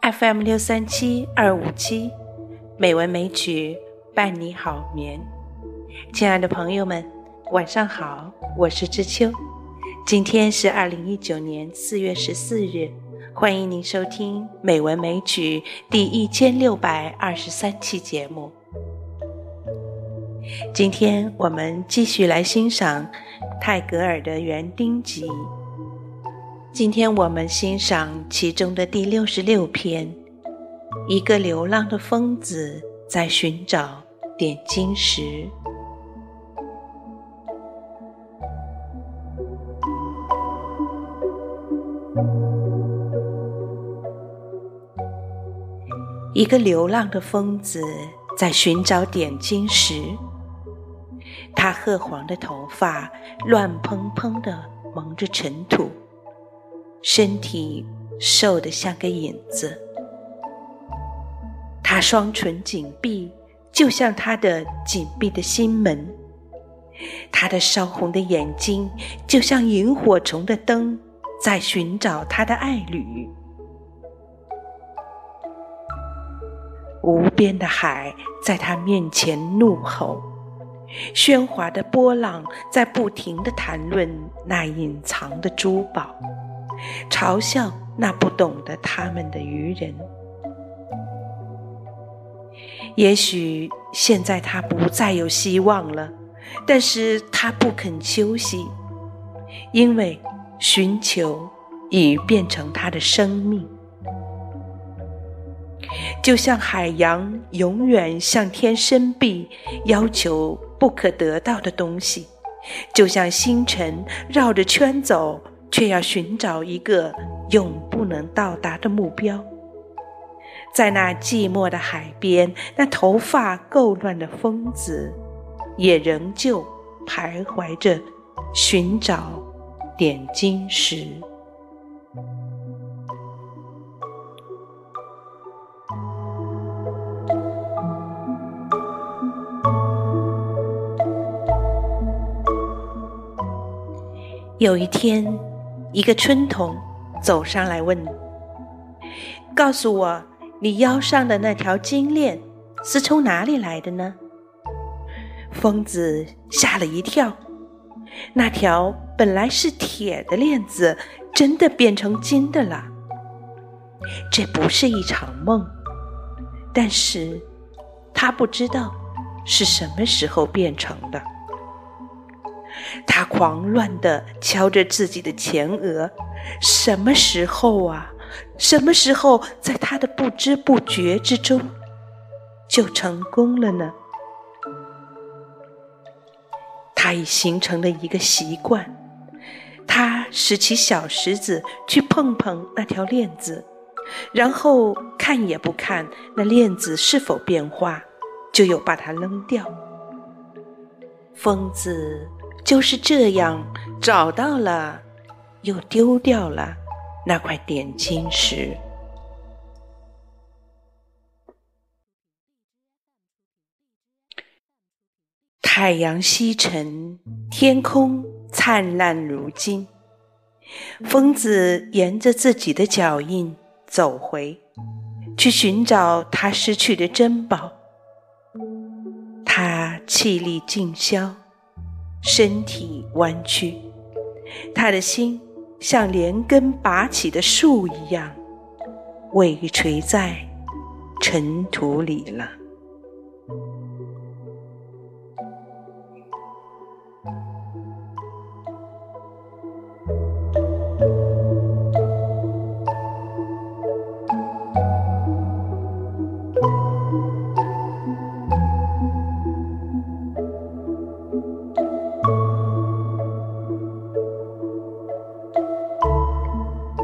FM 六三七二五七，美文美曲伴你好眠。亲爱的朋友们，晚上好，我是知秋。今天是二零一九年四月十四日，欢迎您收听《美文美曲》第一千六百二十三期节目。今天我们继续来欣赏泰戈尔的《园丁集》。今天我们欣赏其中的第六十六篇：一个流浪的疯子在寻找点金石。一个流浪的疯子在寻找点金石，他褐黄的头发乱蓬蓬的蒙着尘土。身体瘦得像个影子，他双唇紧闭，就像他的紧闭的心门；他的烧红的眼睛，就像萤火虫的灯，在寻找他的爱侣。无边的海在他面前怒吼，喧哗的波浪在不停的谈论那隐藏的珠宝。嘲笑那不懂得他们的愚人。也许现在他不再有希望了，但是他不肯休息，因为寻求已变成他的生命。就像海洋永远向天伸臂，要求不可得到的东西；就像星辰绕着圈走。却要寻找一个永不能到达的目标，在那寂寞的海边，那头发够乱的疯子，也仍旧徘徊着，寻找点金石。有一天。一个春童走上来问：“告诉我，你腰上的那条金链是从哪里来的呢？”疯子吓了一跳，那条本来是铁的链子，真的变成金的了。这不是一场梦，但是他不知道是什么时候变成的。他狂乱地敲着自己的前额，什么时候啊？什么时候在他的不知不觉之中就成功了呢？他已形成了一个习惯，他拾起小石子去碰碰那条链子，然后看也不看那链子是否变化，就又把它扔掉。疯子。就是这样找到了，又丢掉了那块点金石。太阳西沉，天空灿烂如金。疯子沿着自己的脚印走回，去寻找他失去的珍宝。他气力尽消。身体弯曲，他的心像连根拔起的树一样，尾垂在尘土里了。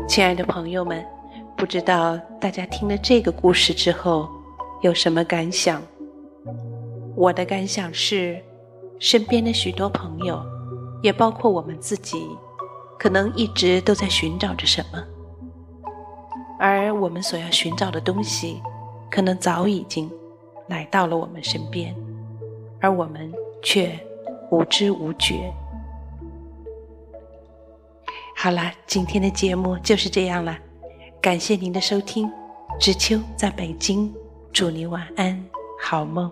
亲爱的朋友们，不知道大家听了这个故事之后有什么感想？我的感想是，身边的许多朋友，也包括我们自己，可能一直都在寻找着什么，而我们所要寻找的东西，可能早已经来到了我们身边，而我们却无知无觉。好了，今天的节目就是这样了，感谢您的收听，知秋在北京，祝你晚安，好梦。